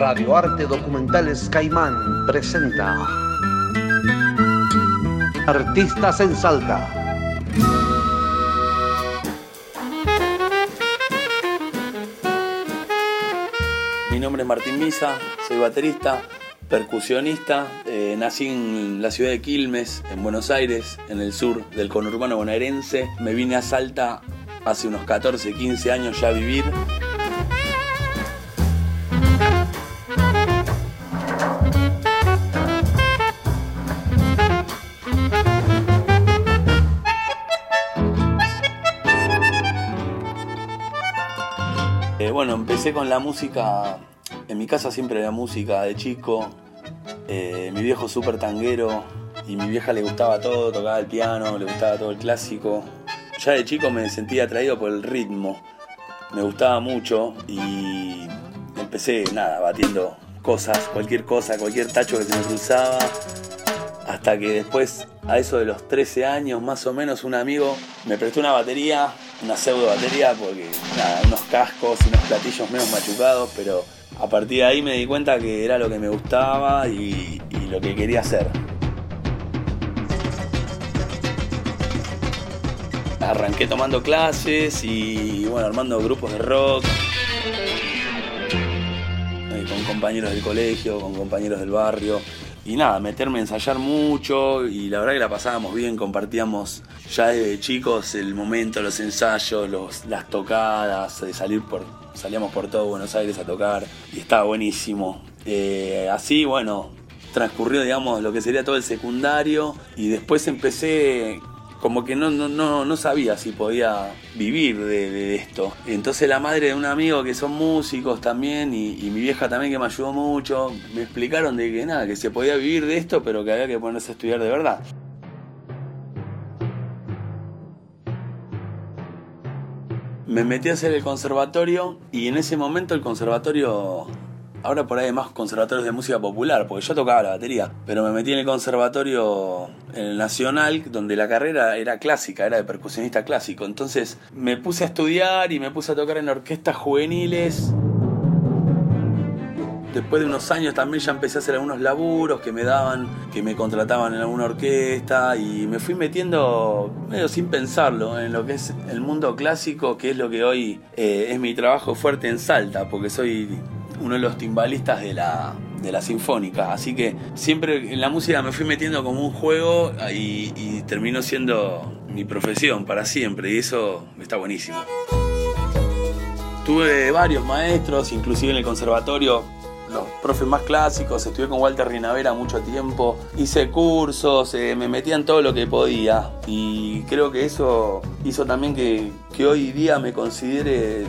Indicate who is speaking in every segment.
Speaker 1: Radio Arte Documentales Caimán presenta Artistas en Salta.
Speaker 2: Mi nombre es Martín Misa, soy baterista, percusionista. eh, nací en la ciudad de Quilmes, en Buenos Aires, en el sur del conurbano bonaerense. Me vine a Salta hace unos 14, 15 años ya a vivir. Eh, bueno, empecé con la música. En mi casa siempre había música de chico. Eh, mi viejo súper tanguero y mi vieja le gustaba todo, tocaba el piano, le gustaba todo el clásico. Ya de chico me sentía atraído por el ritmo. Me gustaba mucho y empecé, nada, batiendo cosas, cualquier cosa, cualquier tacho que se me cruzaba. Hasta que después, a eso de los 13 años más o menos, un amigo me prestó una batería, una pseudo batería, porque unos cascos y unos platillos menos machucados, pero a partir de ahí me di cuenta que era lo que me gustaba y, y lo que quería hacer. Arranqué tomando clases y bueno, armando grupos de rock. eh, Con compañeros del colegio, con compañeros del barrio. Y nada, meterme a ensayar mucho y la verdad que la pasábamos bien, compartíamos ya desde chicos el momento, los ensayos, los, las tocadas, de salir por, salíamos por todo Buenos Aires a tocar y estaba buenísimo. Eh, así, bueno, transcurrió, digamos, lo que sería todo el secundario y después empecé como que no, no, no, no sabía si podía vivir de, esto. Entonces la madre de un amigo que son músicos también y, y mi vieja también que me ayudó mucho, me explicaron de que nada, que se podía vivir de esto, pero que había que ponerse a estudiar de verdad. Me metí a hacer el conservatorio y en ese momento el conservatorio Ahora por ahí hay más conservatorios de música popular, porque yo tocaba la batería, pero me metí en el conservatorio en el nacional, donde la carrera era clásica, era de percusionista clásico. Entonces me puse a estudiar y me puse a tocar en orquestas juveniles. Después de unos años también ya empecé a hacer algunos laburos que me daban, que me contrataban en alguna orquesta y me fui metiendo medio sin pensarlo en lo que es el mundo clásico, que es lo que hoy eh, es mi trabajo fuerte en Salta, porque soy uno de los timbalistas de la, de la sinfónica. Así que siempre en la música me fui metiendo como un juego y, y terminó siendo mi profesión para siempre y eso está buenísimo. Tuve varios maestros, inclusive en el conservatorio, los profes más clásicos, estudié con Walter Rinavera mucho tiempo, hice cursos, eh, me metía en todo lo que podía y creo que eso hizo también que, que hoy día me considere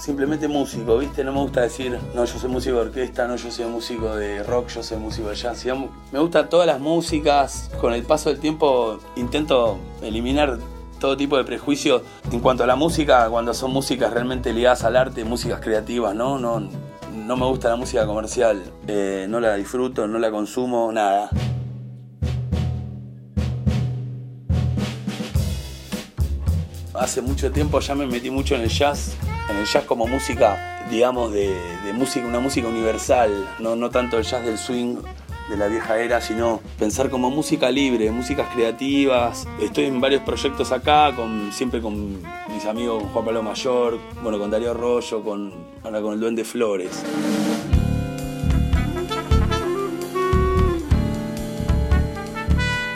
Speaker 2: simplemente músico, ¿viste? No me gusta decir, no, yo soy músico de orquesta, no, yo soy músico de rock, yo soy músico de jazz. Me gustan todas las músicas, con el paso del tiempo intento eliminar todo tipo de prejuicios en cuanto a la música, cuando son músicas realmente ligadas al arte, músicas creativas, ¿no? No, no me gusta la música comercial, eh, no la disfruto, no la consumo, nada. Hace mucho tiempo ya me metí mucho en el jazz, en el jazz como música, digamos, de, música, una música universal, no, no tanto el jazz del swing de la vieja era, sino pensar como música libre, músicas creativas. Estoy en varios proyectos acá, con, siempre con mis amigos Juan Pablo Mayor, bueno, con Darío Arroyo, con, ahora con el Duende Flores.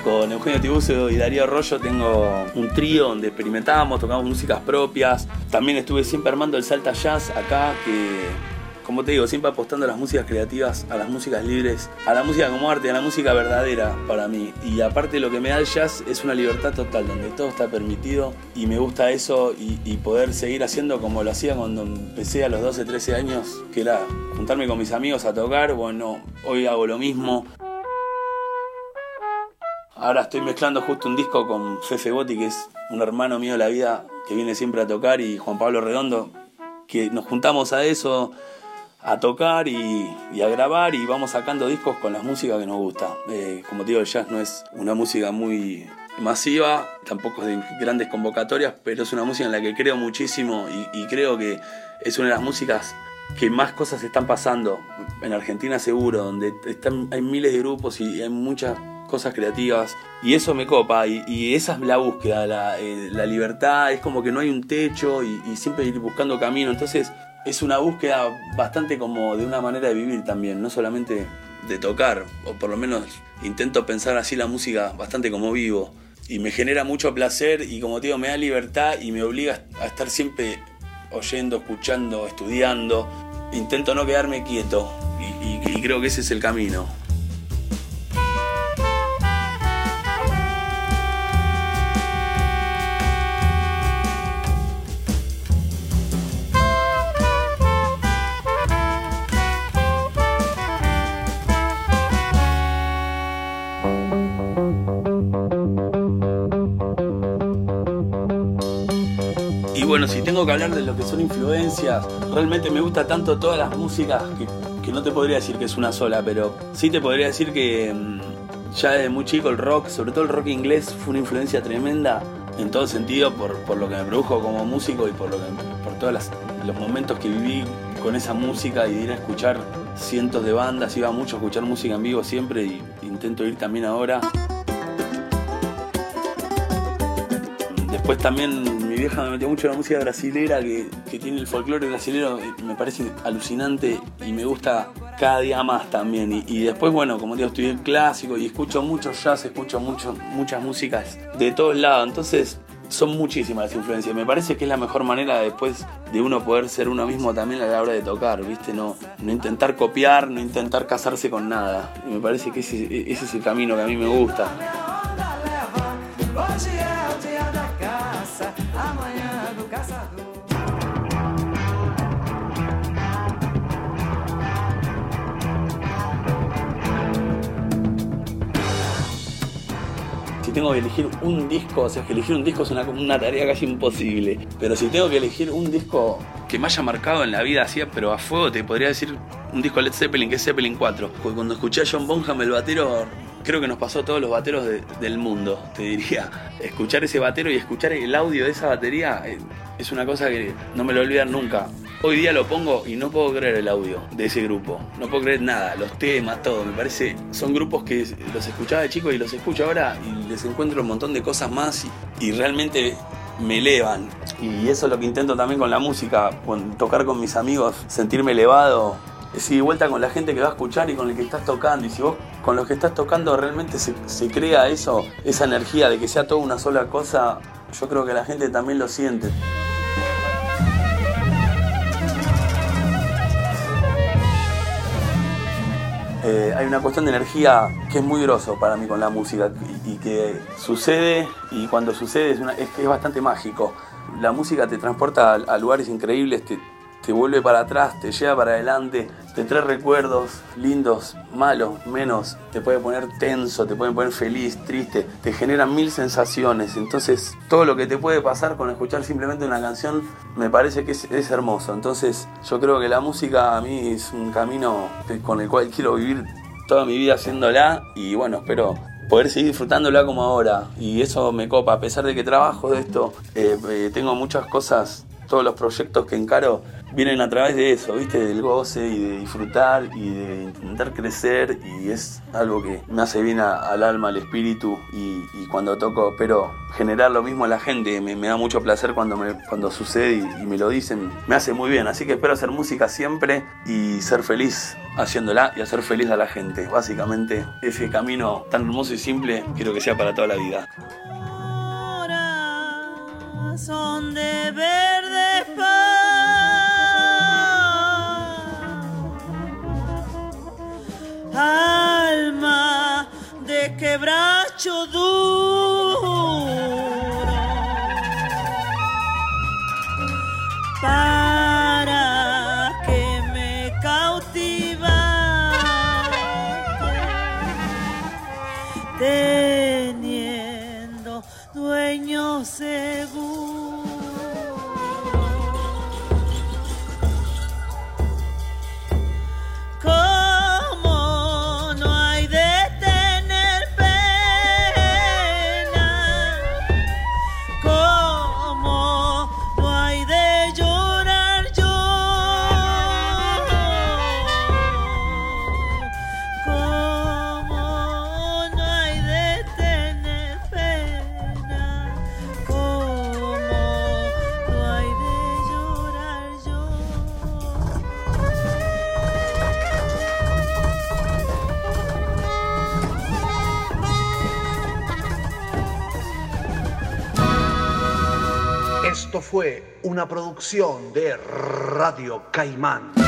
Speaker 2: Con Eugenio Tibucio y Darío Arroyo tengo un trío donde experimentábamos, tocamos músicas propias. También estuve siempre armando el Salta Jazz acá, que como te digo, siempre apostando a las músicas creativas, a las músicas libres, a la música como arte, a la música verdadera para mí. Y aparte lo que me da el jazz es una libertad total, donde todo está permitido y me gusta eso y, poder seguir haciendo como lo hacía cuando empecé a los 12, 13 años, que era juntarme con mis amigos a tocar. Bueno, hoy hago lo mismo. Ahora estoy mezclando justo un disco con Fefe Botti, que es un hermano mío de la vida que viene siempre a tocar, y Juan Pablo Redondo, que nos juntamos a eso, a tocar y, a grabar y vamos sacando discos con las músicas que nos gusta. Eh, como te digo, el jazz no es una música muy masiva, tampoco es de grandes convocatorias, pero es una música en la que creo muchísimo y, y creo que es una de las músicas que más cosas están pasando. En Argentina seguro, donde están, hay miles de grupos y hay muchas cosas creativas. Y eso me copa. Y, esa es la búsqueda, eh, la, libertad. Es como que no hay un techo y, y siempre ir buscando camino. Entonces es una búsqueda bastante como de una manera de vivir también, no solamente de tocar, o por lo menos intento pensar así la música bastante como vivo. Y me genera mucho placer y como te digo, me da libertad y me obliga a estar siempre oyendo, escuchando, estudiando. Intento no quedarme quieto y creo que ese es el camino. Son influencias, realmente me gusta tanto todas las músicas que, no te podría decir que es una sola, pero sí te podría decir que mm, ya desde muy chico el rock, sobre todo el rock inglés, fue una influencia tremenda en todo sentido por, lo que me produjo como músico y por, lo por todos los momentos que viví con esa música y ir a escuchar cientos de bandas, iba mucho a escuchar música en vivo siempre y intento ir también ahora. Después también mi vieja me metió mucho en la música brasilera, que, tiene el folclore brasilero, me parece alucinante y me gusta cada día más también. Y, después, bueno, como digo, estudié clásico y escucho mucho jazz, escucho muchas músicas de todos lados. Entonces, son muchísimas las influencias. Me parece que es la mejor manera después de uno poder ser uno mismo también a la hora de tocar, ¿viste? No, no intentar copiar, no intentar casarse con nada. Y me parece que ese, ese es el camino que a mí me gusta. Tengo que elegir un disco, o sea, que elegir un disco es una, tarea casi imposible. Pero si tengo que elegir un disco que me haya marcado en la vida así, pero a fuego, te podría decir un disco Led Zeppelin, que es Zeppelin 4. Porque cuando escuché a John Bonham, el batero, creo que nos pasó a todos los bateros del mundo, te diría. Escuchar ese batero y escuchar el audio de esa batería eh, es una cosa que no me lo olvidar nunca. Hoy día lo pongo y no puedo creer el audio de ese grupo. No puedo creer nada, los temas, todo. Me parece, son grupos que los escuchaba de chico y los escucho ahora y les encuentro un montón de cosas más y, realmente me elevan. Y eso es lo que intento también con la música, con tocar con mis amigos, sentirme elevado. Es ir vuelta con la gente que va a escuchar y con el que estás tocando. Y si vos con los que estás tocando realmente se, se crea eso, esa energía de que sea toda una sola cosa, yo creo que la gente también lo siente. Hay una cuestión de energía que es muy grosso para mí con la música y, que sucede y cuando sucede es, es, bastante mágico. La música te transporta a, lugares increíbles, te vuelve para atrás, te lleva para adelante, te trae recuerdos lindos, malos, menos, te puede poner tenso, te puede poner feliz, triste, te genera mil sensaciones. Entonces, todo lo que te puede pasar con escuchar simplemente una canción me parece que es, es hermoso. Entonces, yo creo que la música a mí es un camino con el cual quiero vivir toda mi vida haciéndola y bueno, espero poder seguir disfrutándola como ahora. Y eso me copa, a pesar de que trabajo de esto, eh, eh, tengo muchas cosas, todos los proyectos que encaro vienen a través de eso, ¿viste? Del goce y de disfrutar y de intentar crecer y es algo que me hace bien al alma, al espíritu y, cuando toco espero generar lo mismo a la gente, me, da mucho placer cuando, cuando sucede y, me lo dicen, me hace muy bien, así que espero hacer música siempre y ser feliz haciéndola y hacer feliz a la gente, básicamente ese camino tan hermoso y simple quiero que sea para toda la vida. Son de verde
Speaker 3: alma de quebracho duro. Para que me cautiva teniendo dueño seguro.
Speaker 1: Esto fue una producción de Radio Caimán.